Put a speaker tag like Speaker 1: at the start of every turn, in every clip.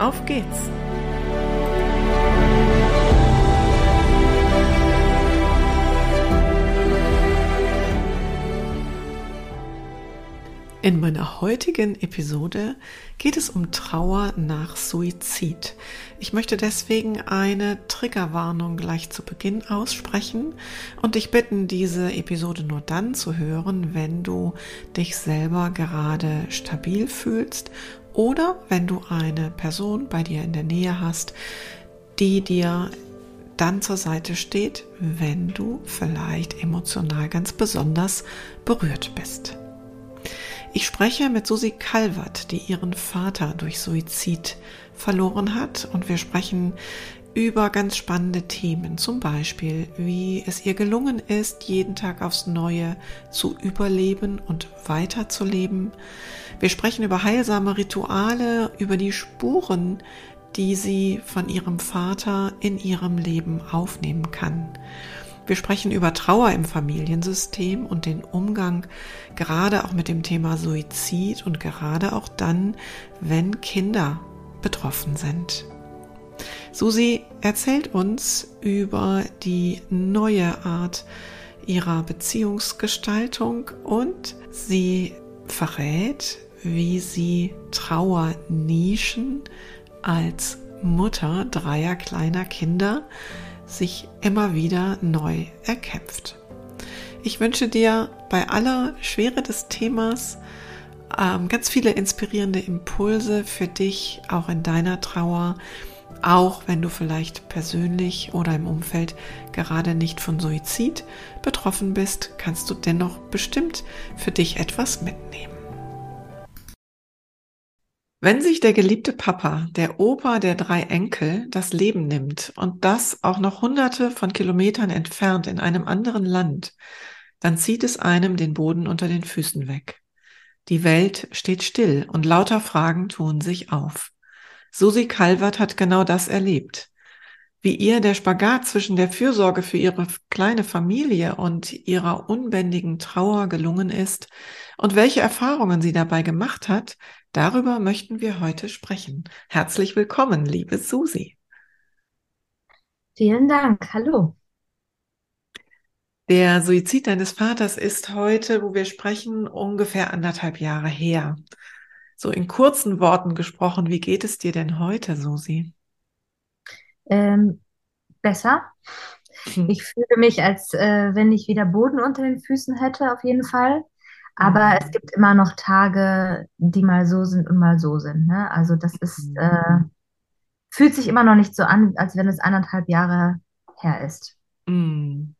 Speaker 1: auf geht's! In meiner heutigen Episode geht es um Trauer nach Suizid. Ich möchte deswegen eine Triggerwarnung gleich zu Beginn aussprechen und dich bitten, diese Episode nur dann zu hören, wenn du dich selber gerade stabil fühlst oder wenn du eine Person bei dir in der Nähe hast, die dir dann zur Seite steht, wenn du vielleicht emotional ganz besonders berührt bist. Ich spreche mit Susi Calvert, die ihren Vater durch Suizid verloren hat und wir sprechen über ganz spannende Themen, zum Beispiel, wie es ihr gelungen ist, jeden Tag aufs Neue zu überleben und weiterzuleben. Wir sprechen über heilsame Rituale, über die Spuren, die sie von ihrem Vater in ihrem Leben aufnehmen kann. Wir sprechen über Trauer im Familiensystem und den Umgang gerade auch mit dem Thema Suizid und gerade auch dann, wenn Kinder betroffen sind. Susi erzählt uns über die neue Art ihrer Beziehungsgestaltung und sie verrät, wie sie Trauernischen als Mutter dreier kleiner Kinder sich immer wieder neu erkämpft. Ich wünsche dir bei aller Schwere des Themas ähm, ganz viele inspirierende Impulse für dich, auch in deiner Trauer, auch wenn du vielleicht persönlich oder im Umfeld gerade nicht von Suizid betroffen bist, kannst du dennoch bestimmt für dich etwas mitnehmen. Wenn sich der geliebte Papa, der Opa der drei Enkel, das Leben nimmt und das auch noch hunderte von Kilometern entfernt in einem anderen Land, dann zieht es einem den Boden unter den Füßen weg. Die Welt steht still und lauter Fragen tun sich auf. Susi Calvert hat genau das erlebt. Wie ihr der Spagat zwischen der Fürsorge für ihre kleine Familie und ihrer unbändigen Trauer gelungen ist und welche Erfahrungen sie dabei gemacht hat, Darüber möchten wir heute sprechen. Herzlich willkommen, liebe Susi.
Speaker 2: Vielen Dank. Hallo.
Speaker 1: Der Suizid deines Vaters ist heute, wo wir sprechen, ungefähr anderthalb Jahre her. So in kurzen Worten gesprochen, wie geht es dir denn heute, Susi?
Speaker 2: Ähm, besser. Hm. Ich fühle mich, als äh, wenn ich wieder Boden unter den Füßen hätte, auf jeden Fall. Aber mhm. es gibt immer noch Tage, die mal so sind und mal so sind. Ne? Also das ist, mhm. äh, fühlt sich immer noch nicht so an, als wenn es anderthalb Jahre her ist.
Speaker 1: Mhm.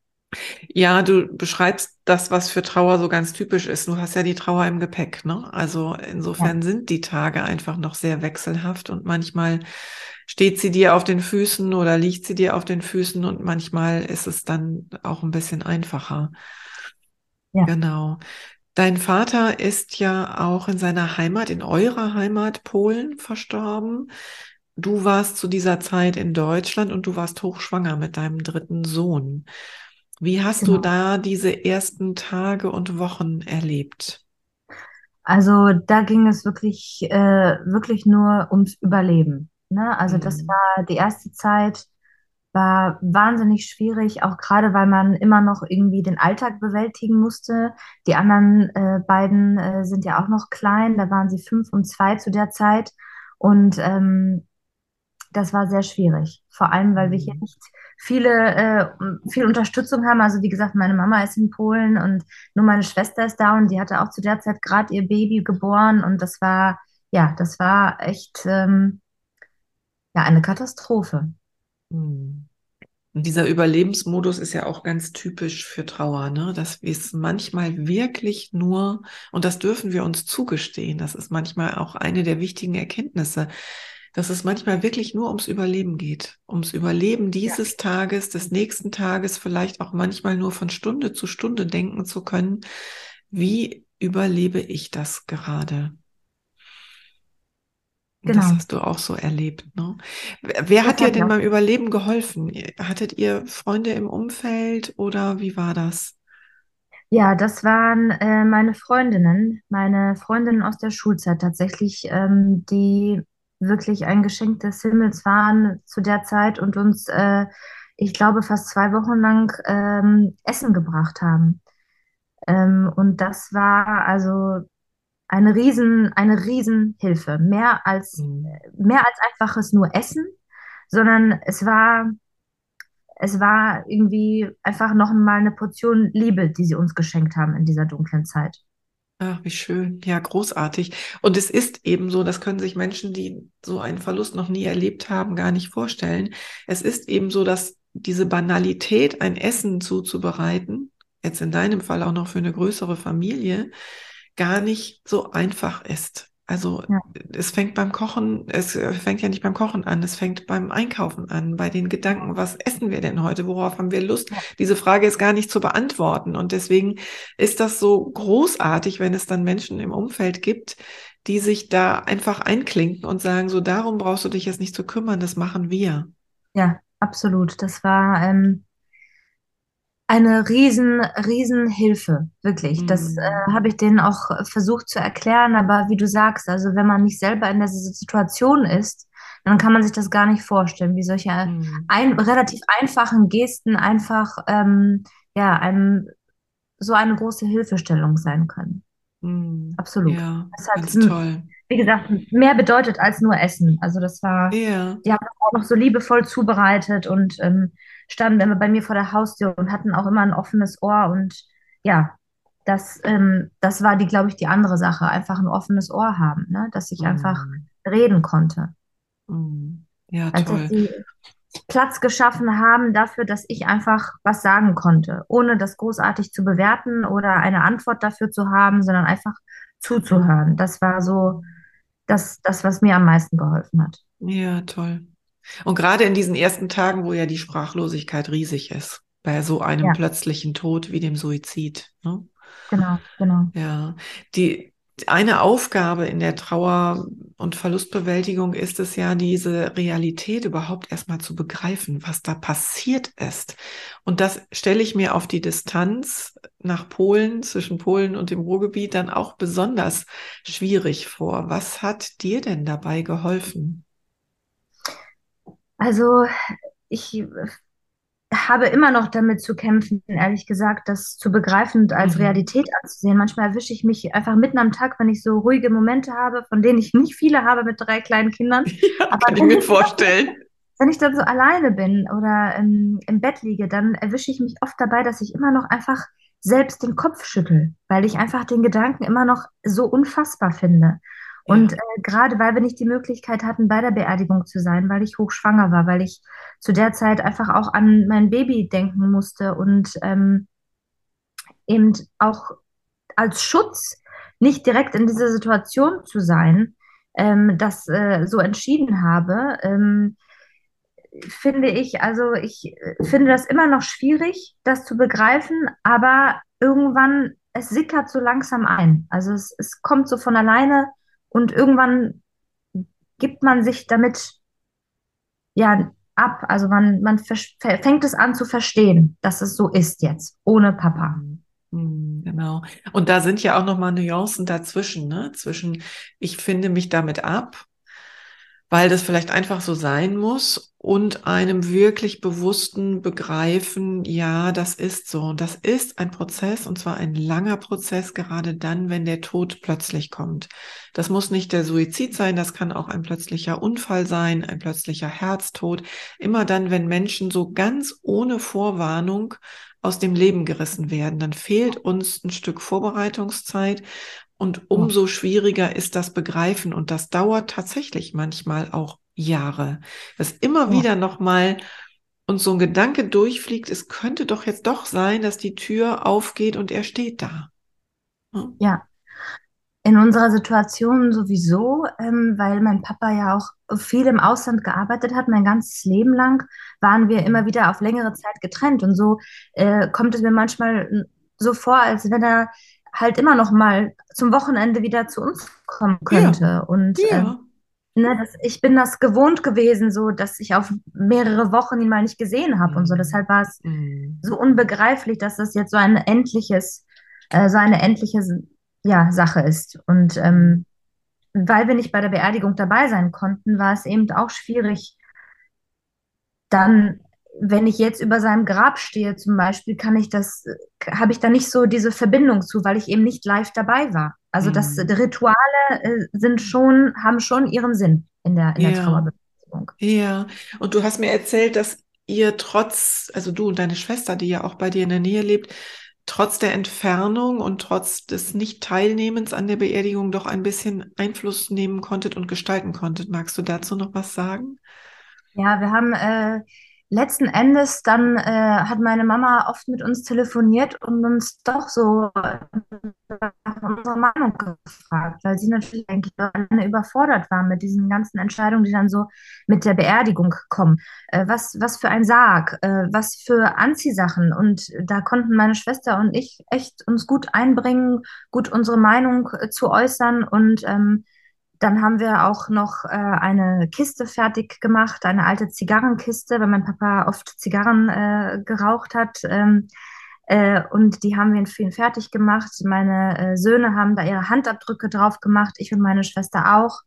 Speaker 1: Ja, du beschreibst das, was für Trauer so ganz typisch ist. Du hast ja die Trauer im Gepäck, ne? Also insofern ja. sind die Tage einfach noch sehr wechselhaft und manchmal steht sie dir auf den Füßen oder liegt sie dir auf den Füßen und manchmal ist es dann auch ein bisschen einfacher. Ja. Genau. Dein Vater ist ja auch in seiner Heimat, in eurer Heimat Polen verstorben. Du warst zu dieser Zeit in Deutschland und du warst hochschwanger mit deinem dritten Sohn. Wie hast genau. du da diese ersten Tage und Wochen erlebt?
Speaker 2: Also da ging es wirklich, äh, wirklich nur ums Überleben. Ne? Also mhm. das war die erste Zeit, war wahnsinnig schwierig, auch gerade weil man immer noch irgendwie den Alltag bewältigen musste. Die anderen äh, beiden äh, sind ja auch noch klein, da waren sie fünf und zwei zu der Zeit. Und ähm, das war sehr schwierig. Vor allem, weil wir hier mhm. nicht viele, äh, viel Unterstützung haben. Also wie gesagt, meine Mama ist in Polen und nur meine Schwester ist da und die hatte auch zu der Zeit gerade ihr Baby geboren und das war, ja, das war echt ähm, ja, eine Katastrophe.
Speaker 1: Hm. Und dieser Überlebensmodus ist ja auch ganz typisch für Trauer, ne? Dass wir es manchmal wirklich nur, und das dürfen wir uns zugestehen, das ist manchmal auch eine der wichtigen Erkenntnisse, dass es manchmal wirklich nur ums Überleben geht, ums Überleben dieses ja. Tages, des nächsten Tages, vielleicht auch manchmal nur von Stunde zu Stunde denken zu können, wie überlebe ich das gerade? Genau. Das hast du auch so erlebt. Ne? Wer das hat dir denn beim Überleben geholfen? Hattet ihr Freunde im Umfeld oder wie war das?
Speaker 2: Ja, das waren äh, meine Freundinnen, meine Freundinnen aus der Schulzeit tatsächlich, ähm, die wirklich ein Geschenk des Himmels waren zu der Zeit und uns, äh, ich glaube, fast zwei Wochen lang ähm, Essen gebracht haben. Ähm, und das war also eine riesen, eine Riesenhilfe. Mehr als, mhm. mehr als einfaches nur Essen, sondern es war, es war irgendwie einfach noch mal eine Portion Liebe, die sie uns geschenkt haben in dieser dunklen Zeit.
Speaker 1: Ach, wie schön. Ja, großartig. Und es ist eben so, das können sich Menschen, die so einen Verlust noch nie erlebt haben, gar nicht vorstellen. Es ist eben so, dass diese Banalität, ein Essen zuzubereiten, jetzt in deinem Fall auch noch für eine größere Familie, gar nicht so einfach ist. Also ja. es fängt beim Kochen, es fängt ja nicht beim Kochen an, es fängt beim Einkaufen an, bei den Gedanken, was essen wir denn heute, worauf haben wir Lust? Ja. Diese Frage ist gar nicht zu beantworten. Und deswegen ist das so großartig, wenn es dann Menschen im Umfeld gibt, die sich da einfach einklinken und sagen, so darum brauchst du dich jetzt nicht zu kümmern, das machen wir.
Speaker 2: Ja, absolut. Das war ähm, eine riesen, riesen Hilfe, wirklich. Das äh, mhm. habe ich denen auch versucht zu erklären, aber wie du sagst, also wenn man nicht selber in der Situation ist, dann kann man sich das gar nicht vorstellen, wie solche mhm. ein, relativ einfachen Gesten einfach ähm, ja, einem so eine große Hilfestellung sein können. Mhm. Absolut.
Speaker 1: Ja, das hat, toll.
Speaker 2: Wie gesagt, mehr bedeutet als nur Essen. Also das war, ja. die haben auch noch so liebevoll zubereitet und ähm, standen immer bei mir vor der Haustür und hatten auch immer ein offenes Ohr. Und ja, das, ähm, das war die, glaube ich, die andere Sache. Einfach ein offenes Ohr haben, ne? dass ich mhm. einfach reden konnte.
Speaker 1: Mhm. Ja, also, toll. Dass
Speaker 2: sie Platz geschaffen haben dafür, dass ich einfach was sagen konnte, ohne das großartig zu bewerten oder eine Antwort dafür zu haben, sondern einfach zuzuhören. Das war so das, das was mir am meisten geholfen hat.
Speaker 1: Ja, toll. Und gerade in diesen ersten Tagen, wo ja die Sprachlosigkeit riesig ist, bei so einem ja. plötzlichen Tod wie dem Suizid. Ne?
Speaker 2: Genau, genau.
Speaker 1: Ja, die eine Aufgabe in der Trauer- und Verlustbewältigung ist es ja, diese Realität überhaupt erstmal zu begreifen, was da passiert ist. Und das stelle ich mir auf die Distanz nach Polen, zwischen Polen und dem Ruhrgebiet dann auch besonders schwierig vor. Was hat dir denn dabei geholfen?
Speaker 2: Also ich habe immer noch damit zu kämpfen, ehrlich gesagt, das zu begreifen und als mhm. Realität anzusehen. Manchmal erwische ich mich einfach mitten am Tag, wenn ich so ruhige Momente habe, von denen ich nicht viele habe mit drei kleinen Kindern.
Speaker 1: Ja, Aber kann ich mir vorstellen.
Speaker 2: Wenn ich dann so alleine bin oder im, im Bett liege, dann erwische ich mich oft dabei, dass ich immer noch einfach selbst den Kopf schüttel, weil ich einfach den Gedanken immer noch so unfassbar finde. Und ja. äh, gerade weil wir nicht die Möglichkeit hatten, bei der Beerdigung zu sein, weil ich hochschwanger war, weil ich zu der Zeit einfach auch an mein Baby denken musste und ähm, eben auch als Schutz nicht direkt in dieser Situation zu sein, ähm, das äh, so entschieden habe, ähm, finde ich, also ich äh, finde das immer noch schwierig, das zu begreifen, aber irgendwann, es sickert so langsam ein. Also es, es kommt so von alleine und irgendwann gibt man sich damit ja ab. Also man, man fängt es an zu verstehen, dass es so ist jetzt, ohne Papa.
Speaker 1: Hm, genau. Und da sind ja auch nochmal Nuancen dazwischen, ne? Zwischen, ich finde mich damit ab weil das vielleicht einfach so sein muss und einem wirklich bewussten Begreifen, ja, das ist so. Das ist ein Prozess und zwar ein langer Prozess, gerade dann, wenn der Tod plötzlich kommt. Das muss nicht der Suizid sein, das kann auch ein plötzlicher Unfall sein, ein plötzlicher Herztod. Immer dann, wenn Menschen so ganz ohne Vorwarnung aus dem Leben gerissen werden, dann fehlt uns ein Stück Vorbereitungszeit und umso schwieriger ist das Begreifen und das dauert tatsächlich manchmal auch Jahre. Dass immer ja. wieder nochmal uns so ein Gedanke durchfliegt, es könnte doch jetzt doch sein, dass die Tür aufgeht und er steht da.
Speaker 2: Ja. In unserer Situation sowieso, ähm, weil mein Papa ja auch viel im Ausland gearbeitet hat, mein ganzes Leben lang, waren wir immer wieder auf längere Zeit getrennt. Und so äh, kommt es mir manchmal so vor, als wenn er halt immer noch mal zum Wochenende wieder zu uns kommen könnte. Ja. Und ja. äh, ne, das, ich bin das gewohnt gewesen, so dass ich auf mehrere Wochen ihn mal nicht gesehen habe mhm. und so. Mhm. Deshalb war es mhm. so unbegreiflich, dass das jetzt so ein endliches, äh, so eine endliche ja, Sache ist. Und ähm, weil wir nicht bei der Beerdigung dabei sein konnten, war es eben auch schwierig, dann, wenn ich jetzt über seinem Grab stehe zum Beispiel, kann ich das, habe ich da nicht so diese Verbindung zu, weil ich eben nicht live dabei war. Also mhm. das Rituale äh, sind schon, haben schon ihren Sinn in der, in der
Speaker 1: ja.
Speaker 2: Trauerbewältigung.
Speaker 1: Ja, und du hast mir erzählt, dass ihr trotz, also du und deine Schwester, die ja auch bei dir in der Nähe lebt, trotz der Entfernung und trotz des Nicht-Teilnehmens an der Beerdigung doch ein bisschen Einfluss nehmen konntet und gestalten konntet. Magst du dazu noch was sagen?
Speaker 2: Ja, wir haben äh, letzten Endes dann äh, hat meine Mama oft mit uns telefoniert und uns doch so nach unserer Meinung gefragt, weil sie natürlich eigentlich alleine überfordert war mit diesen ganzen Entscheidungen, die dann so mit der Beerdigung kommen. Äh, was, was für ein Sarg, äh, was für Anziehsachen. Und da konnten meine Schwester und ich echt uns gut einbringen, gut unsere Meinung äh, zu äußern und ähm, dann haben wir auch noch äh, eine Kiste fertig gemacht, eine alte Zigarrenkiste, weil mein Papa oft Zigarren äh, geraucht hat. Ähm, äh, und die haben wir in vielen fertig gemacht. Meine äh, Söhne haben da ihre Handabdrücke drauf gemacht, ich und meine Schwester auch.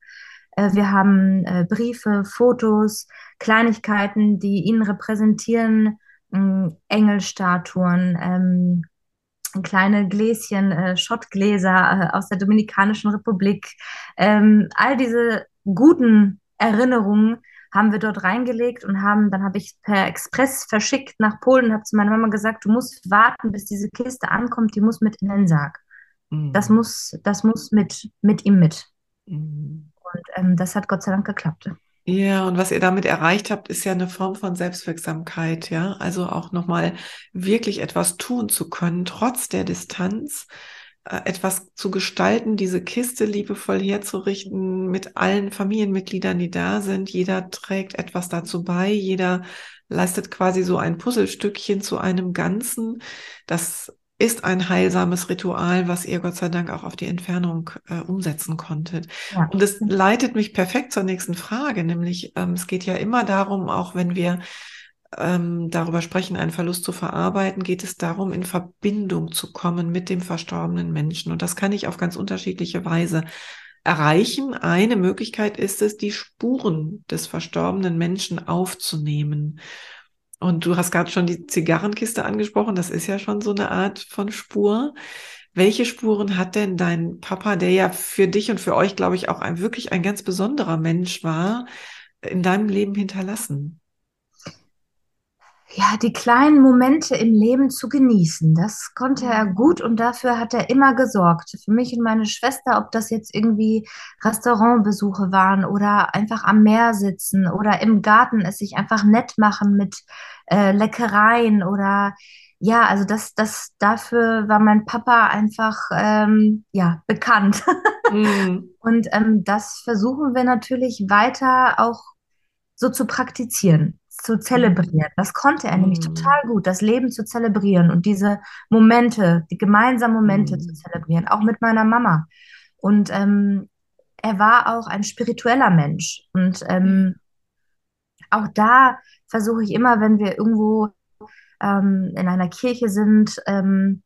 Speaker 2: Äh, wir haben äh, Briefe, Fotos, Kleinigkeiten, die ihn repräsentieren, Engelstatuen, ähm, kleine Gläschen, äh, Schottgläser äh, aus der Dominikanischen Republik. Ähm, all diese guten Erinnerungen haben wir dort reingelegt und haben, dann habe ich per Express verschickt nach Polen und habe zu meiner Mama gesagt, du musst warten, bis diese Kiste ankommt, die muss mit in den Sarg. Mhm. Das muss, das muss mit, mit ihm mit. Mhm. Und ähm, das hat Gott sei Dank geklappt.
Speaker 1: Ja, und was ihr damit erreicht habt, ist ja eine Form von Selbstwirksamkeit, ja. Also auch nochmal wirklich etwas tun zu können, trotz der Distanz, äh, etwas zu gestalten, diese Kiste liebevoll herzurichten mit allen Familienmitgliedern, die da sind. Jeder trägt etwas dazu bei, jeder leistet quasi so ein Puzzlestückchen zu einem Ganzen. Das ist ein heilsames Ritual, was ihr Gott sei Dank auch auf die Entfernung äh, umsetzen konntet. Ja. Und es leitet mich perfekt zur nächsten Frage, nämlich ähm, es geht ja immer darum, auch wenn wir ähm, darüber sprechen, einen Verlust zu verarbeiten, geht es darum, in Verbindung zu kommen mit dem verstorbenen Menschen. Und das kann ich auf ganz unterschiedliche Weise erreichen. Eine Möglichkeit ist es, die Spuren des verstorbenen Menschen aufzunehmen. Und du hast gerade schon die Zigarrenkiste angesprochen. Das ist ja schon so eine Art von Spur. Welche Spuren hat denn dein Papa, der ja für dich und für euch, glaube ich, auch ein wirklich ein ganz besonderer Mensch war, in deinem Leben hinterlassen?
Speaker 2: Ja, die kleinen Momente im Leben zu genießen. Das konnte er gut und dafür hat er immer gesorgt. Für mich und meine Schwester, ob das jetzt irgendwie Restaurantbesuche waren oder einfach am Meer sitzen oder im Garten es sich einfach nett machen mit äh, Leckereien oder ja, also das, das dafür war mein Papa einfach ähm, ja bekannt. Mhm. Und ähm, das versuchen wir natürlich weiter auch so zu praktizieren zu zelebrieren. Das konnte er nämlich mhm. total gut, das Leben zu zelebrieren und diese Momente, die gemeinsamen Momente mm. zu zelebrieren, auch mit meiner Mama. Und ähm, er war auch ein spiritueller Mensch. Und ähm, auch da versuche ich immer, wenn wir irgendwo ähm, in einer Kirche sind, ähm,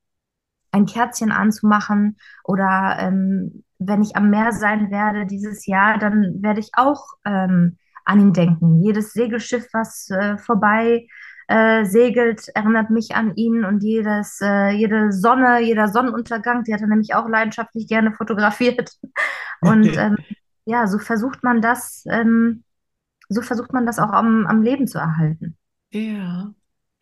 Speaker 2: ein Kerzchen anzumachen oder ähm, wenn ich am Meer sein werde dieses Jahr, dann werde ich auch ähm, an ihn denken. Jedes Segelschiff, was äh, vorbei äh, segelt, erinnert mich an ihn und jedes, äh, jede Sonne, jeder Sonnenuntergang, die hat er nämlich auch leidenschaftlich gerne fotografiert. Und ähm, ja, so versucht man das, ähm, so versucht man das auch am, am Leben zu erhalten.
Speaker 1: Ja,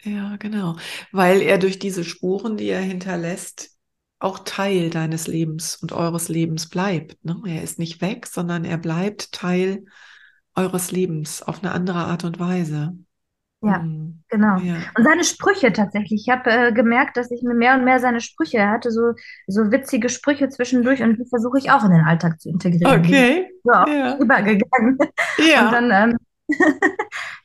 Speaker 1: ja, genau. Weil er durch diese Spuren, die er hinterlässt, auch Teil deines Lebens und eures Lebens bleibt. Ne? Er ist nicht weg, sondern er bleibt Teil eures Lebens auf eine andere Art und Weise.
Speaker 2: Ja, mhm. genau. Ja. Und seine Sprüche tatsächlich. Ich habe äh, gemerkt, dass ich mir mehr und mehr seine Sprüche, er hatte so, so witzige Sprüche zwischendurch und die versuche ich auch in den Alltag zu integrieren.
Speaker 1: Okay.
Speaker 2: So ja. übergegangen. Ja. Und dann ähm,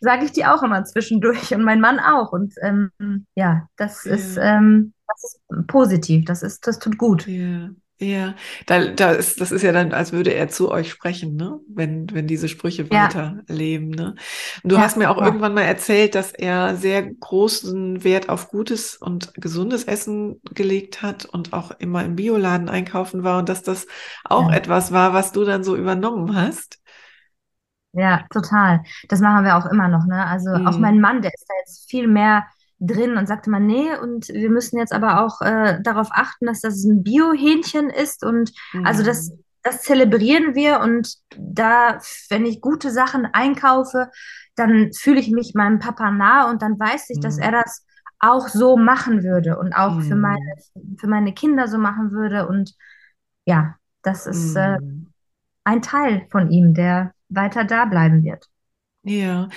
Speaker 2: sage ich die auch immer zwischendurch und mein Mann auch. Und ähm, ja, das ja. ist, ähm, das ist positiv, das ist, das tut gut.
Speaker 1: Ja. Ja, da, da ist, das ist ja dann, als würde er zu euch sprechen, ne? Wenn, wenn diese Sprüche ja. weiterleben, ne? Und du ja, hast mir auch ja. irgendwann mal erzählt, dass er sehr großen Wert auf gutes und gesundes Essen gelegt hat und auch immer im Bioladen einkaufen war und dass das auch etwas war, was du dann so übernommen hast.
Speaker 2: Ja, total. Das machen wir auch immer noch, ne? Also mhm. auch mein Mann, der ist da jetzt viel mehr drin und sagte man, nee, und wir müssen jetzt aber auch äh, darauf achten, dass das ein Bio-Hähnchen ist und mhm. also das, das zelebrieren wir und da, wenn ich gute Sachen einkaufe, dann fühle ich mich meinem Papa nah und dann weiß ich, mhm. dass er das auch so machen würde und auch mhm. für meine, für meine Kinder so machen würde und ja, das ist äh, mhm. ein Teil von ihm, der weiter da bleiben wird.
Speaker 1: Ja,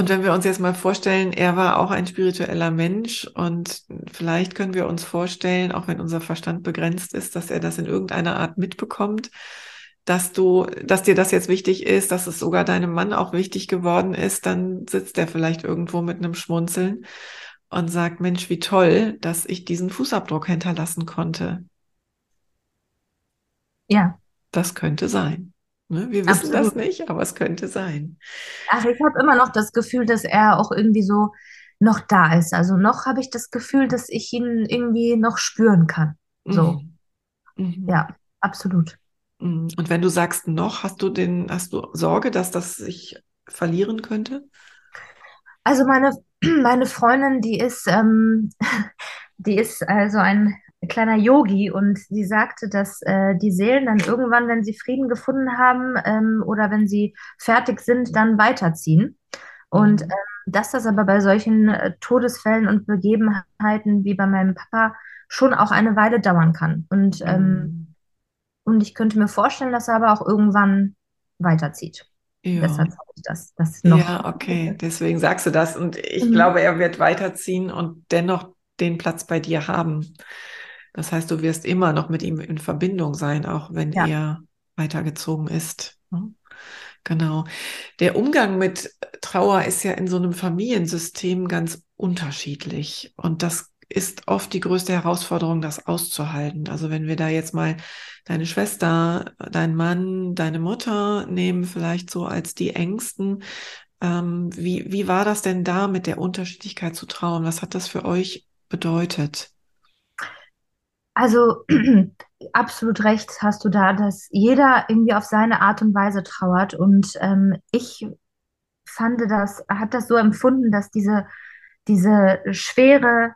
Speaker 1: und wenn wir uns jetzt mal vorstellen, er war auch ein spiritueller Mensch und vielleicht können wir uns vorstellen, auch wenn unser Verstand begrenzt ist, dass er das in irgendeiner Art mitbekommt, dass du, dass dir das jetzt wichtig ist, dass es sogar deinem Mann auch wichtig geworden ist, dann sitzt er vielleicht irgendwo mit einem Schmunzeln und sagt, Mensch, wie toll, dass ich diesen Fußabdruck hinterlassen konnte.
Speaker 2: Ja.
Speaker 1: Das könnte sein. Ne? Wir wissen Absolut. das nicht, aber es könnte sein.
Speaker 2: Also ich habe immer noch das Gefühl, dass er auch irgendwie so noch da ist. Also noch habe ich das Gefühl, dass ich ihn irgendwie noch spüren kann. So. Mhm. mhm. Ja, absolut.
Speaker 1: Mhm. Und wenn du sagst noch, hast du den, hast du Sorge, dass das sich verlieren könnte?
Speaker 2: Also meine, meine Freundin, die ist, ähm, die ist also ein kleiner Yogi und sie sagte, dass äh, die Seelen dann irgendwann, wenn sie Frieden gefunden haben ähm, oder wenn sie fertig sind, dann weiterziehen. Und mhm. ähm, dass das aber bei solchen äh, Todesfällen und Begebenheiten wie bei meinem Papa schon auch eine Weile dauern kann. Und, ähm, mhm. und ich könnte mir vorstellen, dass er aber auch irgendwann weiterzieht.
Speaker 1: Ja. Deshalb sage ich das, das noch. Ja, okay, deswegen sagst du das. Und ich mhm. glaube, er wird weiterziehen und dennoch den Platz bei dir haben. Das heißt, du wirst immer noch mit ihm in Verbindung sein, auch wenn ja. er weitergezogen ist. Ne? Genau. Der Umgang mit Trauer ist ja in so einem Familiensystem ganz unterschiedlich. Und das ist oft die größte Herausforderung, das auszuhalten. Also wenn wir da jetzt mal deine Schwester, dein Mann, deine Mutter nehmen, vielleicht so als die Ängsten. Ähm, wie, wie war das denn da mit der Unterschiedlichkeit zu trauen? Was hat das für euch bedeutet?
Speaker 2: Also absolut recht hast du da, dass jeder irgendwie auf seine Art und Weise trauert. Und ähm, ich fand das, habe das so empfunden, dass diese, diese Schwere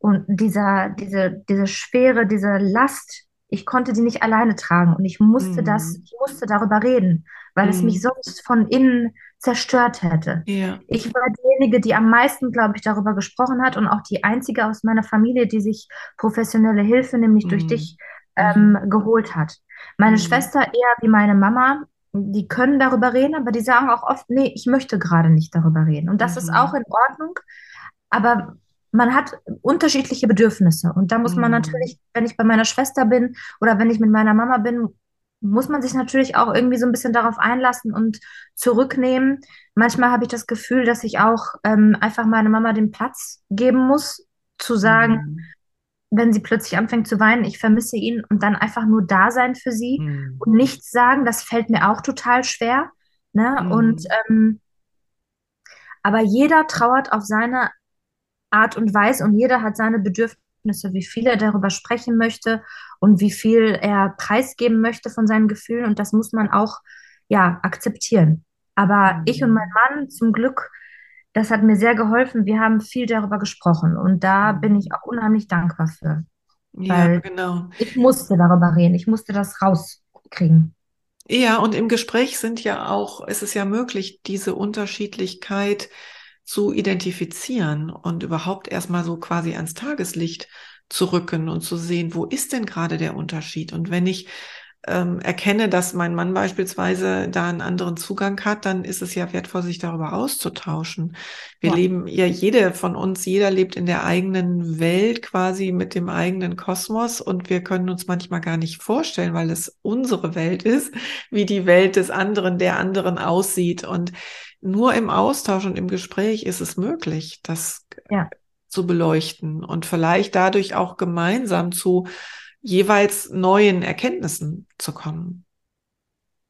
Speaker 2: und dieser, diese, diese Schwere, diese Last, ich konnte die nicht alleine tragen und ich musste mhm. das, ich musste darüber reden, weil mhm. es mich sonst von innen zerstört hätte. Ja. Ich war diejenige, die am meisten, glaube ich, darüber gesprochen hat und auch die einzige aus meiner Familie, die sich professionelle Hilfe, nämlich mhm. durch dich, ähm, mhm. geholt hat. Meine mhm. Schwester eher wie meine Mama, die können darüber reden, aber die sagen auch oft, nee, ich möchte gerade nicht darüber reden. Und das ist mhm. auch in Ordnung. Aber man hat unterschiedliche Bedürfnisse. Und da muss man mhm. natürlich, wenn ich bei meiner Schwester bin oder wenn ich mit meiner Mama bin, muss man sich natürlich auch irgendwie so ein bisschen darauf einlassen und zurücknehmen. Manchmal habe ich das Gefühl, dass ich auch ähm, einfach meiner Mama den Platz geben muss, zu sagen, mhm. wenn sie plötzlich anfängt zu weinen, ich vermisse ihn und dann einfach nur da sein für sie mhm. und nichts sagen, das fällt mir auch total schwer. Ne? Mhm. Und ähm, aber jeder trauert auf seine Art und Weise und jeder hat seine Bedürfnisse, wie viel er darüber sprechen möchte und wie viel er preisgeben möchte von seinen Gefühlen und das muss man auch ja akzeptieren. Aber mhm. ich und mein Mann zum Glück, das hat mir sehr geholfen. Wir haben viel darüber gesprochen und da mhm. bin ich auch unheimlich dankbar für. Ja, genau. Ich musste darüber reden, ich musste das rauskriegen.
Speaker 1: Ja, und im Gespräch sind ja auch, ist es ja möglich, diese Unterschiedlichkeit zu identifizieren und überhaupt erstmal so quasi ans Tageslicht zu rücken und zu sehen, wo ist denn gerade der Unterschied? Und wenn ich ähm, erkenne, dass mein Mann beispielsweise da einen anderen Zugang hat, dann ist es ja wertvoll, sich darüber auszutauschen. Wir ja. leben ja, jede von uns, jeder lebt in der eigenen Welt quasi mit dem eigenen Kosmos und wir können uns manchmal gar nicht vorstellen, weil es unsere Welt ist, wie die Welt des anderen, der anderen aussieht. Und nur im Austausch und im Gespräch ist es möglich, das ja. zu beleuchten und vielleicht dadurch auch gemeinsam zu jeweils neuen Erkenntnissen zu kommen.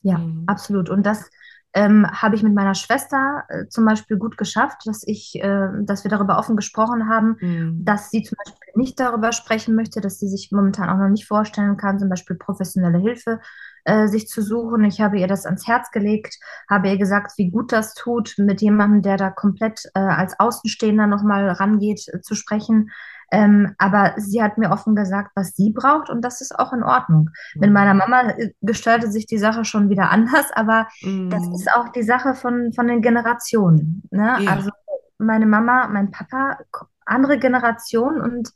Speaker 2: Ja, mhm. absolut. Und das ähm, habe ich mit meiner Schwester äh, zum Beispiel gut geschafft, dass ich, äh, dass wir darüber offen gesprochen haben, mhm. dass sie zum Beispiel nicht darüber sprechen möchte, dass sie sich momentan auch noch nicht vorstellen kann, zum Beispiel professionelle Hilfe äh, sich zu suchen. Ich habe ihr das ans Herz gelegt, habe ihr gesagt, wie gut das tut, mit jemandem, der da komplett äh, als Außenstehender nochmal rangeht, äh, zu sprechen. Ähm, aber sie hat mir offen gesagt, was sie braucht und das ist auch in Ordnung. Mhm. Mit meiner Mama äh, gestaltet sich die Sache schon wieder anders, aber mhm. das ist auch die Sache von, von den Generationen. Ne? Ja. Also meine Mama, mein Papa, andere Generation und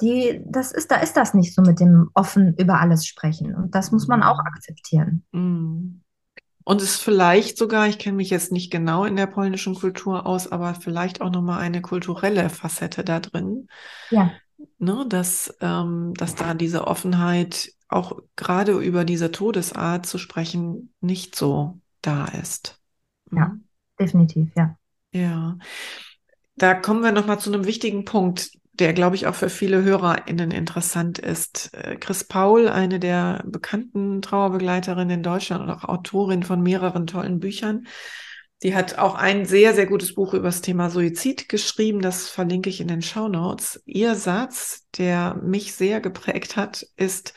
Speaker 2: die, das ist, da ist das nicht so mit dem offen über alles sprechen. Und das muss man auch mhm. akzeptieren.
Speaker 1: Mhm. Und es vielleicht sogar, ich kenne mich jetzt nicht genau in der polnischen Kultur aus, aber vielleicht auch nochmal eine kulturelle Facette da drin. Ja. Ne, dass, ähm, dass da diese Offenheit auch gerade über diese Todesart zu sprechen nicht so da ist.
Speaker 2: Mhm. Ja, definitiv, ja.
Speaker 1: Ja. Da kommen wir nochmal zu einem wichtigen Punkt, der, glaube ich, auch für viele HörerInnen interessant ist. Äh, Chris Paul, eine der bekannten Trauerbegleiterinnen in Deutschland und auch Autorin von mehreren tollen Büchern, die hat auch ein sehr, sehr gutes Buch über das Thema Suizid geschrieben. Das verlinke ich in den Show Notes. Ihr Satz, der mich sehr geprägt hat, ist,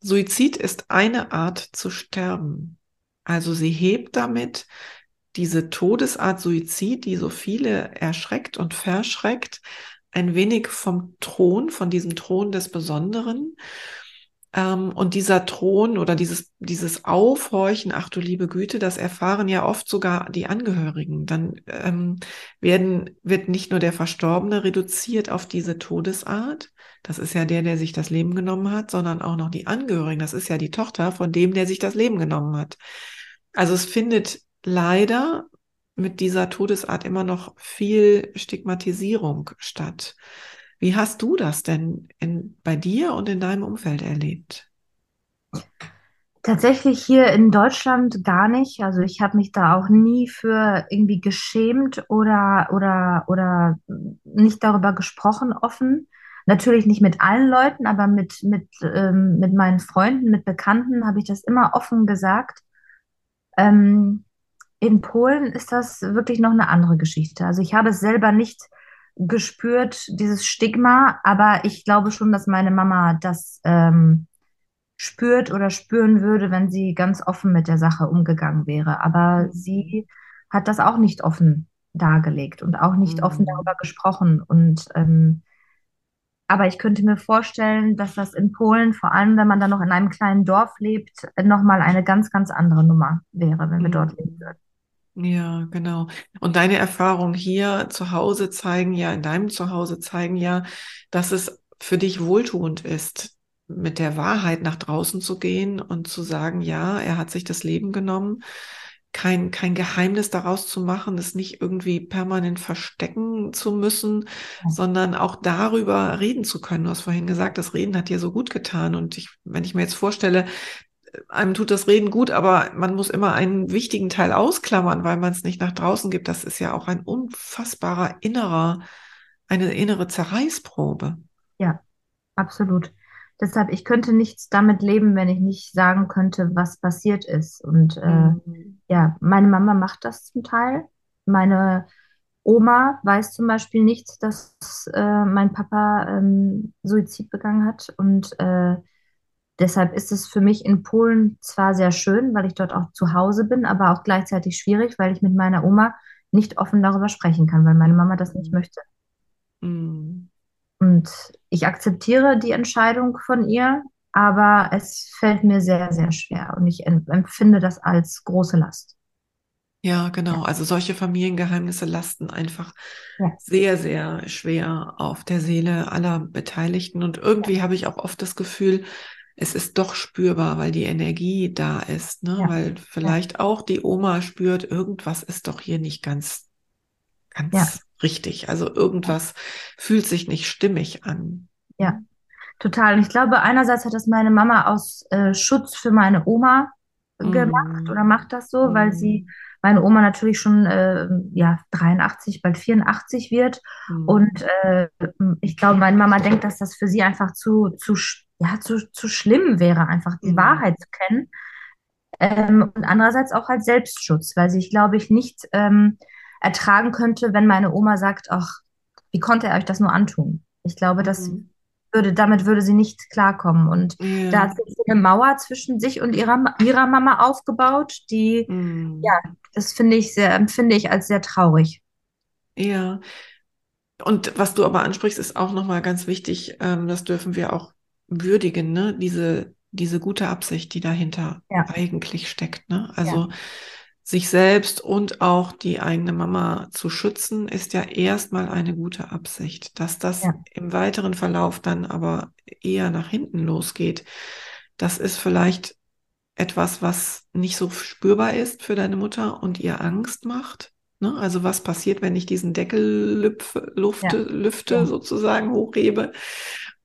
Speaker 1: Suizid ist eine Art zu sterben. Also sie hebt damit diese Todesart Suizid, die so viele erschreckt und verschreckt, ein wenig vom Thron, von diesem Thron des Besonderen. Ähm, und dieser Thron oder dieses, dieses Aufhorchen, ach du liebe Güte, das erfahren ja oft sogar die Angehörigen. Dann ähm, werden, wird nicht nur der Verstorbene reduziert auf diese Todesart, das ist ja der, der sich das Leben genommen hat, sondern auch noch die Angehörigen. Das ist ja die Tochter von dem, der sich das Leben genommen hat. Also es findet leider mit dieser Todesart immer noch viel Stigmatisierung statt. Wie hast du das denn in, bei dir und in deinem Umfeld erlebt?
Speaker 2: Tatsächlich hier in Deutschland gar nicht. Also ich habe mich da auch nie für irgendwie geschämt oder, oder, oder nicht darüber gesprochen offen. Natürlich nicht mit allen Leuten, aber mit, mit, ähm, mit meinen Freunden, mit Bekannten habe ich das immer offen gesagt. Ähm, in Polen ist das wirklich noch eine andere Geschichte. Also ich habe es selber nicht gespürt, dieses Stigma, aber ich glaube schon, dass meine Mama das ähm, spürt oder spüren würde, wenn sie ganz offen mit der Sache umgegangen wäre. Aber sie hat das auch nicht offen dargelegt und auch nicht mhm. offen darüber gesprochen. Und ähm, aber ich könnte mir vorstellen, dass das in Polen, vor allem wenn man dann noch in einem kleinen Dorf lebt, nochmal eine ganz, ganz andere Nummer wäre, wenn wir mhm. dort leben würden.
Speaker 1: Ja, genau. Und deine Erfahrungen hier zu Hause zeigen ja, in deinem Zuhause zeigen ja, dass es für dich wohltuend ist, mit der Wahrheit nach draußen zu gehen und zu sagen, ja, er hat sich das Leben genommen, kein, kein Geheimnis daraus zu machen, es nicht irgendwie permanent verstecken zu müssen, ja. sondern auch darüber reden zu können. Du hast vorhin gesagt, das Reden hat dir so gut getan. Und ich, wenn ich mir jetzt vorstelle, einem tut das Reden gut, aber man muss immer einen wichtigen Teil ausklammern, weil man es nicht nach draußen gibt. Das ist ja auch ein unfassbarer innerer, eine innere Zerreißprobe.
Speaker 2: Ja, absolut. Deshalb, ich könnte nichts damit leben, wenn ich nicht sagen könnte, was passiert ist. Und äh, mhm. ja, meine Mama macht das zum Teil. Meine Oma weiß zum Beispiel nicht, dass äh, mein Papa ähm, Suizid begangen hat. Und äh, Deshalb ist es für mich in Polen zwar sehr schön, weil ich dort auch zu Hause bin, aber auch gleichzeitig schwierig, weil ich mit meiner Oma nicht offen darüber sprechen kann, weil meine Mama das nicht möchte. Mhm. Und ich akzeptiere die Entscheidung von ihr, aber es fällt mir sehr, sehr schwer und ich empfinde das als große Last.
Speaker 1: Ja, genau. Also solche Familiengeheimnisse lasten einfach ja. sehr, sehr schwer auf der Seele aller Beteiligten. Und irgendwie habe ich auch oft das Gefühl, es ist doch spürbar, weil die Energie da ist, ne?
Speaker 2: Ja.
Speaker 1: Weil vielleicht ja. auch die Oma spürt, irgendwas ist doch hier nicht ganz, ganz ja. richtig. Also irgendwas fühlt sich nicht stimmig an.
Speaker 2: Ja, total. Und ich glaube, einerseits hat das meine Mama aus äh, Schutz für meine Oma gemacht mm. oder macht das so, mm. weil sie meine Oma natürlich schon äh, ja 83, bald 84 wird. Mm. Und äh, ich glaube, meine Mama denkt, dass das für sie einfach zu, zu, ja, zu, zu schlimm wäre, einfach die Wahrheit zu kennen. Ähm, und andererseits auch als Selbstschutz, weil sie, glaube ich, nicht ähm, ertragen könnte, wenn meine Oma sagt, ach, wie konnte er euch das nur antun? Ich glaube, das würde, damit würde sie nicht klarkommen. Und ja. da hat sich eine Mauer zwischen sich und ihrer, ihrer Mama aufgebaut, die, mhm. ja, das finde ich sehr, empfinde ich als sehr traurig.
Speaker 1: Ja. Und was du aber ansprichst, ist auch nochmal ganz wichtig, ähm, das dürfen wir auch würdigen, ne? Diese, diese gute Absicht, die dahinter ja. eigentlich steckt, ne? Also, ja sich selbst und auch die eigene Mama zu schützen, ist ja erstmal eine gute Absicht. Dass das ja. im weiteren Verlauf dann aber eher nach hinten losgeht, das ist vielleicht etwas, was nicht so spürbar ist für deine Mutter und ihr Angst macht. Ne? Also was passiert, wenn ich diesen Deckel lüpfe, lufte, ja. lüfte ja. sozusagen, hochhebe?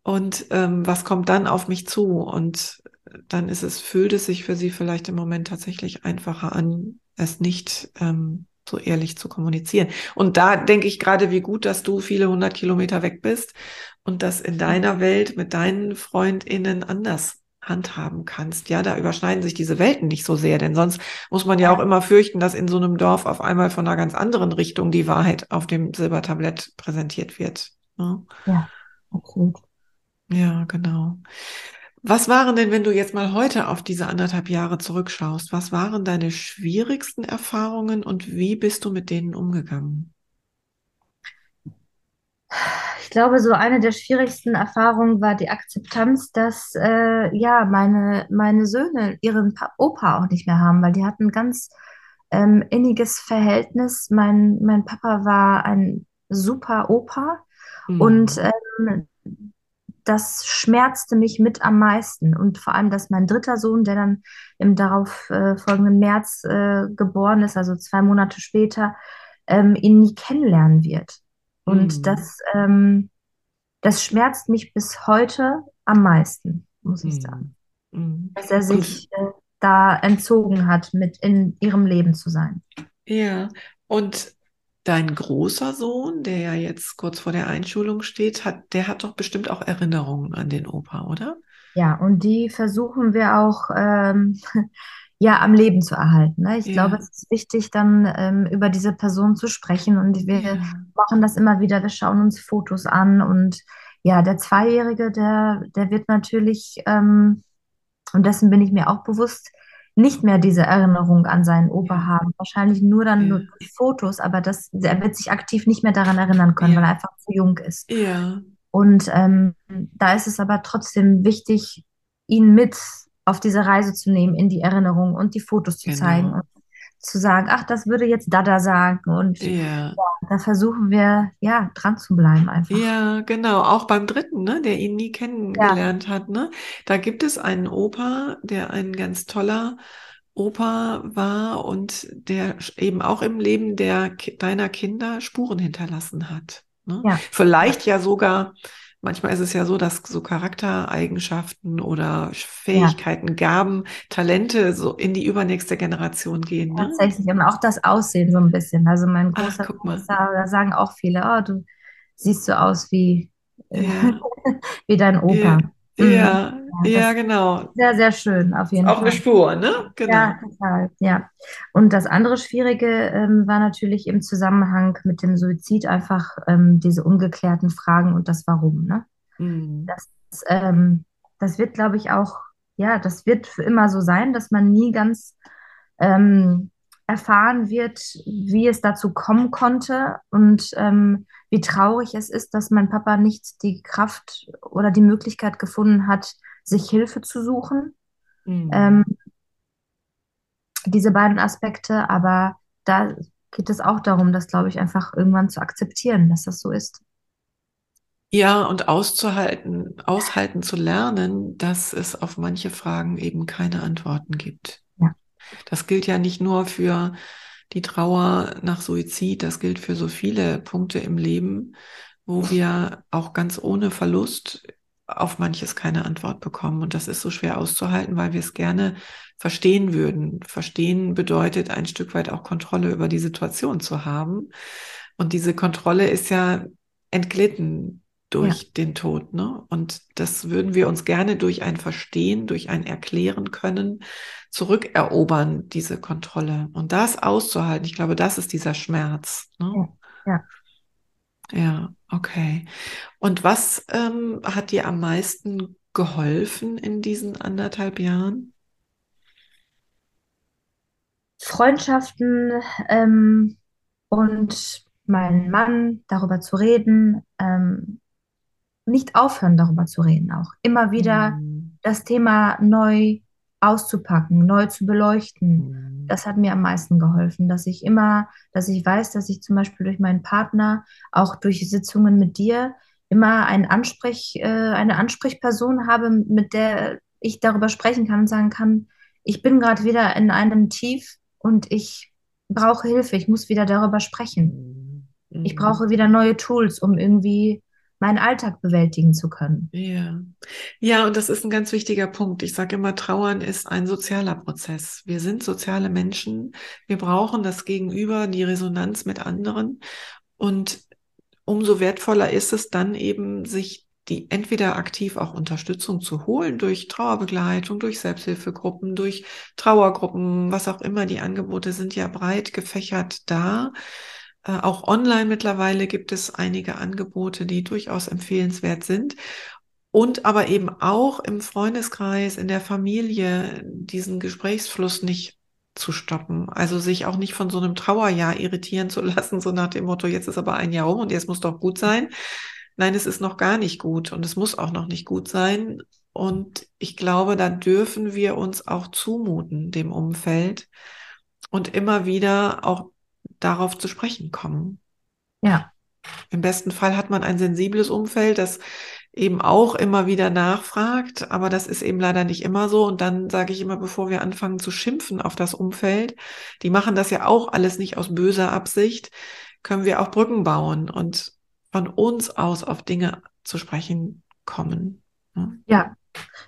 Speaker 1: Und ähm, was kommt dann auf mich zu? Und dann ist es, fühlt es sich für sie vielleicht im Moment tatsächlich einfacher an, es nicht ähm, so ehrlich zu kommunizieren. Und da denke ich gerade, wie gut, dass du viele hundert Kilometer weg bist und das in deiner Welt mit deinen FreundInnen anders handhaben kannst. Ja, da überschneiden sich diese Welten nicht so sehr, denn sonst muss man ja auch immer fürchten, dass in so einem Dorf auf einmal von einer ganz anderen Richtung die Wahrheit auf dem Silbertablett präsentiert wird.
Speaker 2: Ne? Ja, absolut.
Speaker 1: Ja, genau. Was waren denn, wenn du jetzt mal heute auf diese anderthalb Jahre zurückschaust, was waren deine schwierigsten Erfahrungen und wie bist du mit denen umgegangen?
Speaker 2: Ich glaube, so eine der schwierigsten Erfahrungen war die Akzeptanz, dass äh, ja meine, meine Söhne ihren pa Opa auch nicht mehr haben, weil die hatten ein ganz ähm, inniges Verhältnis. Mein, mein Papa war ein super Opa mhm. und ähm, das schmerzte mich mit am meisten. Und vor allem, dass mein dritter Sohn, der dann im darauf äh, folgenden März äh, geboren ist, also zwei Monate später, ähm, ihn nie kennenlernen wird. Und mhm. das, ähm, das schmerzt mich bis heute am meisten, muss ich mhm. sagen. Mhm. Dass er sich äh, da entzogen hat, mit in ihrem Leben zu sein.
Speaker 1: Ja, und Dein großer Sohn, der ja jetzt kurz vor der Einschulung steht, hat, der hat doch bestimmt auch Erinnerungen an den Opa, oder?
Speaker 2: Ja, und die versuchen wir auch ähm, ja am Leben zu erhalten. Ne? Ich ja. glaube, es ist wichtig, dann ähm, über diese Person zu sprechen und wir ja. machen das immer wieder. Wir schauen uns Fotos an und ja, der Zweijährige, der, der wird natürlich, ähm, und dessen bin ich mir auch bewusst, nicht mehr diese Erinnerung an seinen Opa haben. Wahrscheinlich nur dann ja. nur Fotos, aber das, er wird sich aktiv nicht mehr daran erinnern können, ja. weil er einfach zu jung ist.
Speaker 1: Ja.
Speaker 2: Und ähm, da ist es aber trotzdem wichtig, ihn mit auf diese Reise zu nehmen, in die Erinnerung und die Fotos zu genau. zeigen und zu sagen, ach, das würde jetzt Dada sagen. Und ja. ja. da versuchen wir, ja, dran zu bleiben einfach.
Speaker 1: Ja, genau. Auch beim dritten, ne, der ihn nie kennengelernt ja. hat, ne? Da gibt es einen Opa, der ein ganz toller Opa war und der eben auch im Leben der, deiner Kinder Spuren hinterlassen hat. Ne? Vielleicht ja sogar Manchmal ist es ja so, dass so Charaktereigenschaften oder Fähigkeiten, ja. Gaben, Talente so in die übernächste Generation gehen.
Speaker 2: Ne? Tatsächlich. Und auch das Aussehen so ein bisschen. Also mein großer Ach, Großer, da sagen auch viele, oh, du siehst so aus wie, ja. wie dein Opa.
Speaker 1: Ja. Mhm. Ja, ja, ja genau.
Speaker 2: Sehr, sehr schön, auf jeden
Speaker 1: Auch
Speaker 2: Fall.
Speaker 1: Auch eine Spur, ne?
Speaker 2: Genau. Ja, total, ja. Und das andere Schwierige ähm, war natürlich im Zusammenhang mit dem Suizid einfach ähm, diese ungeklärten Fragen und das Warum, ne? Mhm. Das, ähm, das wird, glaube ich, auch, ja, das wird für immer so sein, dass man nie ganz ähm, erfahren wird, wie es dazu kommen konnte und ähm, wie traurig es ist, dass mein Papa nicht die Kraft oder die Möglichkeit gefunden hat, sich Hilfe zu suchen. Mhm. Ähm, diese beiden Aspekte, aber da geht es auch darum, das, glaube ich, einfach irgendwann zu akzeptieren, dass das so ist.
Speaker 1: Ja, und auszuhalten, aushalten zu lernen, dass es auf manche Fragen eben keine Antworten gibt.
Speaker 2: Ja.
Speaker 1: Das gilt ja nicht nur für die Trauer nach Suizid, das gilt für so viele Punkte im Leben, wo wir auch ganz ohne Verlust auf manches keine Antwort bekommen. Und das ist so schwer auszuhalten, weil wir es gerne verstehen würden. Verstehen bedeutet ein Stück weit auch Kontrolle über die Situation zu haben. Und diese Kontrolle ist ja entglitten durch ja. den Tod. Ne? Und das würden wir uns gerne durch ein Verstehen, durch ein Erklären können, zurückerobern, diese Kontrolle. Und das auszuhalten, ich glaube, das ist dieser Schmerz. Ne?
Speaker 2: Ja. ja.
Speaker 1: Ja, okay. Und was ähm, hat dir am meisten geholfen in diesen anderthalb Jahren?
Speaker 2: Freundschaften ähm, und meinen Mann darüber zu reden, ähm, nicht aufhören darüber zu reden, auch immer wieder mhm. das Thema neu auszupacken, neu zu beleuchten. Mhm. Das hat mir am meisten geholfen, dass ich immer, dass ich weiß, dass ich zum Beispiel durch meinen Partner, auch durch Sitzungen mit dir, immer einen Ansprech, äh, eine Ansprechperson habe, mit der ich darüber sprechen kann und sagen kann, ich bin gerade wieder in einem Tief und ich brauche Hilfe, ich muss wieder darüber sprechen. Mhm. Ich brauche wieder neue Tools, um irgendwie meinen Alltag bewältigen zu können.
Speaker 1: Ja. Ja, und das ist ein ganz wichtiger Punkt. Ich sage immer, Trauern ist ein sozialer Prozess. Wir sind soziale Menschen. Wir brauchen das Gegenüber, die Resonanz mit anderen. Und umso wertvoller ist es dann eben, sich die entweder aktiv auch Unterstützung zu holen durch Trauerbegleitung, durch Selbsthilfegruppen, durch Trauergruppen, was auch immer. Die Angebote sind ja breit gefächert da auch online mittlerweile gibt es einige Angebote, die durchaus empfehlenswert sind. Und aber eben auch im Freundeskreis, in der Familie diesen Gesprächsfluss nicht zu stoppen. Also sich auch nicht von so einem Trauerjahr irritieren zu lassen, so nach dem Motto, jetzt ist aber ein Jahr rum und jetzt muss doch gut sein. Nein, es ist noch gar nicht gut und es muss auch noch nicht gut sein. Und ich glaube, da dürfen wir uns auch zumuten, dem Umfeld und immer wieder auch darauf zu sprechen kommen.
Speaker 2: Ja.
Speaker 1: Im besten Fall hat man ein sensibles Umfeld, das eben auch immer wieder nachfragt, aber das ist eben leider nicht immer so. Und dann sage ich immer, bevor wir anfangen zu schimpfen auf das Umfeld, die machen das ja auch alles nicht aus böser Absicht, können wir auch Brücken bauen und von uns aus auf Dinge zu sprechen kommen.
Speaker 2: Ne? Ja,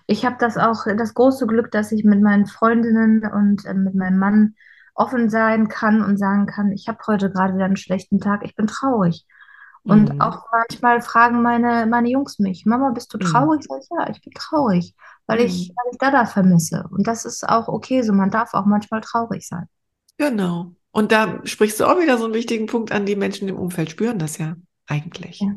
Speaker 2: ich habe das auch, das große Glück, dass ich mit meinen Freundinnen und äh, mit meinem Mann offen sein kann und sagen kann, ich habe heute gerade wieder einen schlechten Tag, ich bin traurig. Und mhm. auch manchmal fragen meine, meine Jungs mich, Mama, bist du mhm. traurig? Mhm. Ich, ja, ich bin traurig, weil, mhm. ich, weil ich Dada vermisse. Und das ist auch okay so, man darf auch manchmal traurig sein.
Speaker 1: Genau. Und da sprichst du auch wieder so einen wichtigen Punkt an, die Menschen im Umfeld spüren das ja eigentlich. Ja,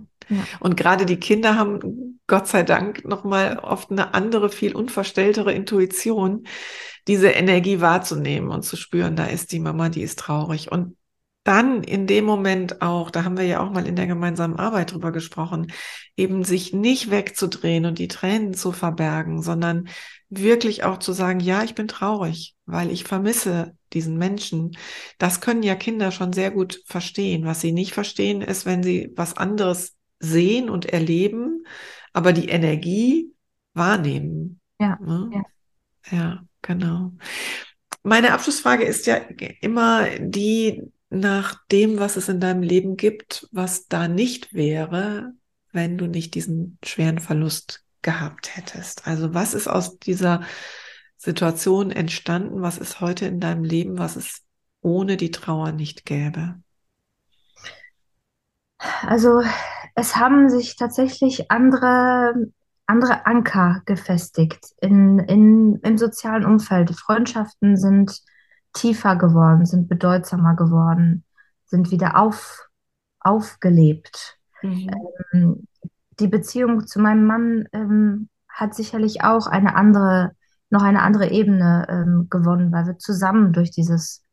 Speaker 1: Und gerade die Kinder haben Gott sei Dank nochmal oft eine andere, viel unverstelltere Intuition, diese Energie wahrzunehmen und zu spüren, da ist die Mama, die ist traurig. Und dann in dem Moment auch, da haben wir ja auch mal in der gemeinsamen Arbeit drüber gesprochen, eben sich nicht wegzudrehen und die Tränen zu verbergen, sondern wirklich auch zu sagen, ja, ich bin traurig, weil ich vermisse diesen Menschen. Das können ja Kinder schon sehr gut verstehen. Was sie nicht verstehen, ist, wenn sie was anderes sehen und erleben, aber die Energie wahrnehmen.
Speaker 2: Ja. Ne?
Speaker 1: ja. Ja, genau. Meine Abschlussfrage ist ja immer die nach dem, was es in deinem Leben gibt, was da nicht wäre, wenn du nicht diesen schweren Verlust gehabt hättest. Also was ist aus dieser Situation entstanden? Was ist heute in deinem Leben, was es ohne die Trauer nicht gäbe?
Speaker 2: Also es haben sich tatsächlich andere andere Anker gefestigt in, in, im sozialen Umfeld. Freundschaften sind tiefer geworden, sind bedeutsamer geworden, sind wieder auf, aufgelebt. Mhm. Ähm, die Beziehung zu meinem Mann ähm, hat sicherlich auch eine andere, noch eine andere Ebene ähm, gewonnen, weil wir zusammen durch dieses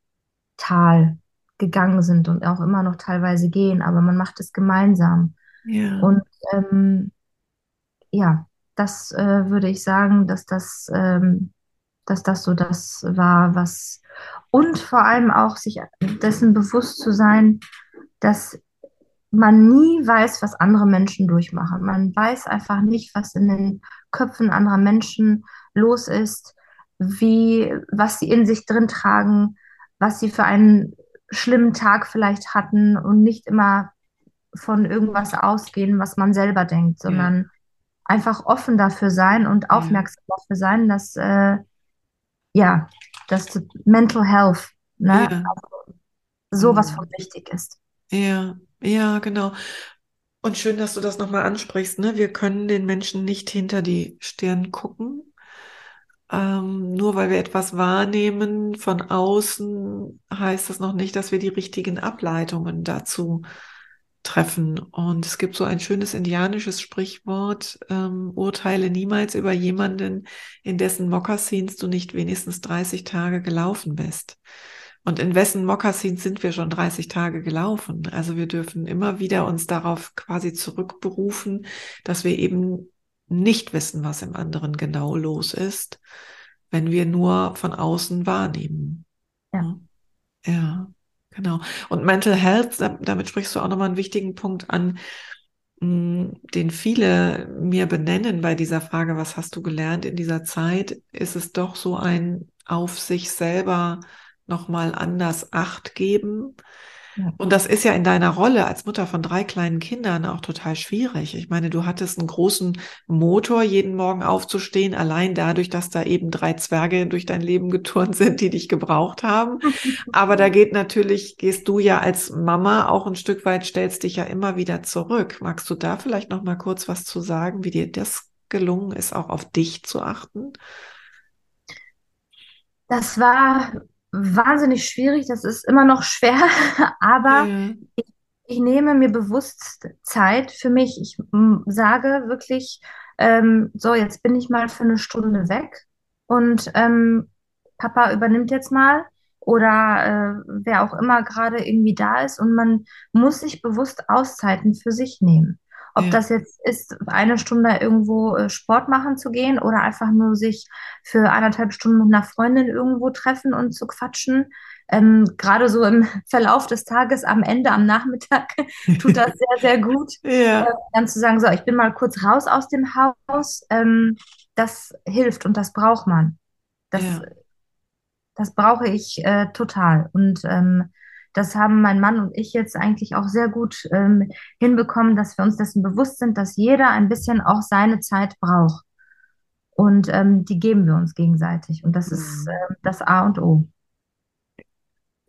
Speaker 2: Tal gegangen sind und auch immer noch teilweise gehen, aber man macht es gemeinsam.
Speaker 1: Ja.
Speaker 2: Und ähm, ja, das äh, würde ich sagen, dass das, ähm, dass das so das war, was und vor allem auch sich dessen bewusst zu sein, dass man nie weiß, was andere Menschen durchmachen. Man weiß einfach nicht, was in den Köpfen anderer Menschen los ist, wie, was sie in sich drin tragen, was sie für einen schlimmen Tag vielleicht hatten und nicht immer von irgendwas ausgehen, was man selber denkt, sondern ja. einfach offen dafür sein und aufmerksam ja. dafür sein, dass äh, ja, dass Mental Health, ne, ja. also sowas von wichtig ist.
Speaker 1: Ja, ja, genau. Und schön, dass du das nochmal ansprichst. Ne? Wir können den Menschen nicht hinter die Stirn gucken. Ähm, nur weil wir etwas wahrnehmen von außen, heißt das noch nicht, dass wir die richtigen Ableitungen dazu treffen. Und es gibt so ein schönes indianisches Sprichwort, ähm, urteile niemals über jemanden, in dessen Mokassins du nicht wenigstens 30 Tage gelaufen bist. Und in wessen Mokassins sind wir schon 30 Tage gelaufen? Also wir dürfen immer wieder uns darauf quasi zurückberufen, dass wir eben nicht wissen, was im anderen genau los ist, wenn wir nur von außen wahrnehmen. Ja. Ja, genau. Und Mental Health, damit sprichst du auch nochmal einen wichtigen Punkt an, mm, den viele mir benennen bei dieser Frage, was hast du gelernt in dieser Zeit, ist es doch so ein auf sich selber nochmal anders Acht geben. Ja. Und das ist ja in deiner Rolle als Mutter von drei kleinen Kindern auch total schwierig. Ich meine, du hattest einen großen Motor, jeden Morgen aufzustehen, allein dadurch, dass da eben drei Zwerge durch dein Leben geturnt sind, die dich gebraucht haben. Aber da geht natürlich, gehst du ja als Mama auch ein Stück weit, stellst dich ja immer wieder zurück. Magst du da vielleicht noch mal kurz was zu sagen, wie dir das gelungen ist, auch auf dich zu achten?
Speaker 2: Das war wahnsinnig schwierig. Das ist immer noch schwer, aber mhm. ich, ich, nehme mir bewusst Zeit für mich. Ich sage wirklich, ähm, so, jetzt bin ich mal für eine Stunde weg und ähm, Papa übernimmt jetzt mal oder äh, wer auch immer gerade irgendwie da ist und man muss sich bewusst Auszeiten für sich nehmen. Ob ja. das jetzt ist, eine Stunde irgendwo äh, Sport machen zu gehen oder einfach nur sich für anderthalb Stunden mit einer Freundin irgendwo treffen und zu quatschen. Ähm, Gerade so im Verlauf des Tages, am Ende, am Nachmittag, tut das sehr, sehr gut. Ja. Äh, dann zu sagen, so, ich bin mal kurz raus aus dem Haus, ähm, das hilft und das braucht man. Das, ja. das brauche ich äh, total. Und ähm, das haben mein Mann und ich jetzt eigentlich auch sehr gut ähm, hinbekommen, dass wir uns dessen bewusst sind, dass jeder ein bisschen auch seine Zeit braucht. Und ähm, die geben wir uns gegenseitig. Und das ist äh, das A und O.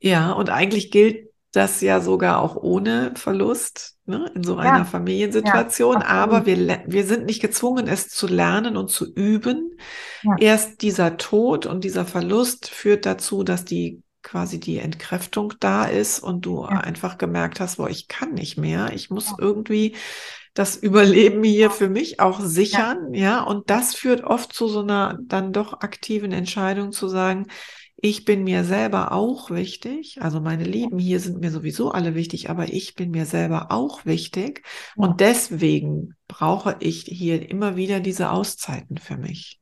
Speaker 1: Ja, und eigentlich gilt das ja sogar auch ohne Verlust ne, in so einer ja. Familiensituation. Ja, Aber wir, wir sind nicht gezwungen, es zu lernen und zu üben. Ja. Erst dieser Tod und dieser Verlust führt dazu, dass die quasi die Entkräftung da ist und du ja. einfach gemerkt hast, boah, ich kann nicht mehr, ich muss ja. irgendwie das Überleben hier für mich auch sichern, ja. ja, und das führt oft zu so einer dann doch aktiven Entscheidung zu sagen, ich bin mir selber auch wichtig, also meine Lieben hier sind mir sowieso alle wichtig, aber ich bin mir selber auch wichtig und deswegen brauche ich hier immer wieder diese Auszeiten für mich.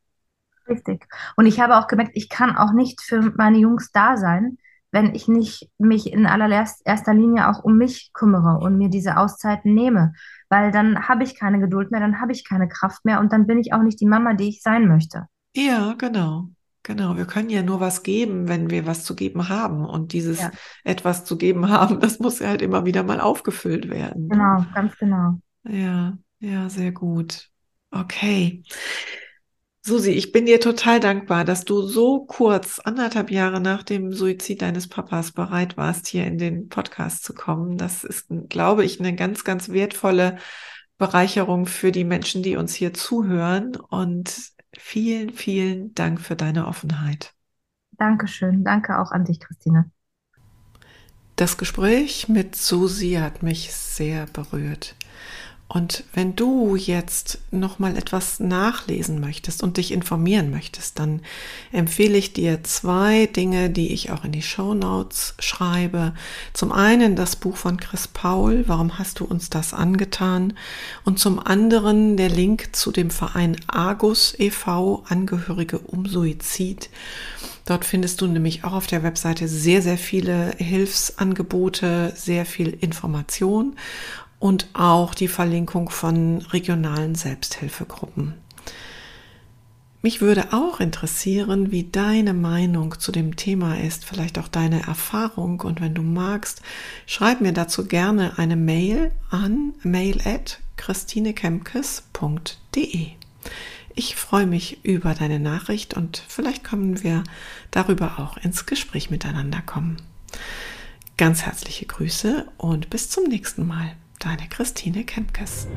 Speaker 2: Richtig. Und ich habe auch gemerkt, ich kann auch nicht für meine Jungs da sein, wenn ich nicht mich in allererster Linie auch um mich kümmere und mir diese Auszeiten nehme. Weil dann habe ich keine Geduld mehr, dann habe ich keine Kraft mehr und dann bin ich auch nicht die Mama, die ich sein möchte.
Speaker 1: Ja, genau. Genau, wir können ja nur was geben, wenn wir was zu geben haben. Und dieses ja. etwas zu geben haben, das muss ja halt immer wieder mal aufgefüllt werden.
Speaker 2: Genau, ganz genau.
Speaker 1: Ja, ja, sehr gut. Okay. Susi, ich bin dir total dankbar, dass du so kurz, anderthalb Jahre nach dem Suizid deines Papas bereit warst, hier in den Podcast zu kommen. Das ist, glaube ich, eine ganz, ganz wertvolle Bereicherung für die Menschen, die uns hier zuhören. Und vielen, vielen Dank für deine Offenheit.
Speaker 2: Dankeschön. Danke auch an dich, Christine.
Speaker 1: Das Gespräch mit Susi hat mich sehr berührt. Und wenn du jetzt noch mal etwas nachlesen möchtest und dich informieren möchtest, dann empfehle ich dir zwei Dinge, die ich auch in die Show Notes schreibe. Zum einen das Buch von Chris Paul, Warum hast du uns das angetan? Und zum anderen der Link zu dem Verein Argus e.V., Angehörige um Suizid. Dort findest du nämlich auch auf der Webseite sehr, sehr viele Hilfsangebote, sehr viel Information und auch die Verlinkung von regionalen Selbsthilfegruppen. Mich würde auch interessieren, wie deine Meinung zu dem Thema ist, vielleicht auch deine Erfahrung. Und wenn du magst, schreib mir dazu gerne eine Mail an mail at christinekemkes.de. Ich freue mich über deine Nachricht und vielleicht können wir darüber auch ins Gespräch miteinander kommen. Ganz herzliche Grüße und bis zum nächsten Mal. Deine Christine Kempkes.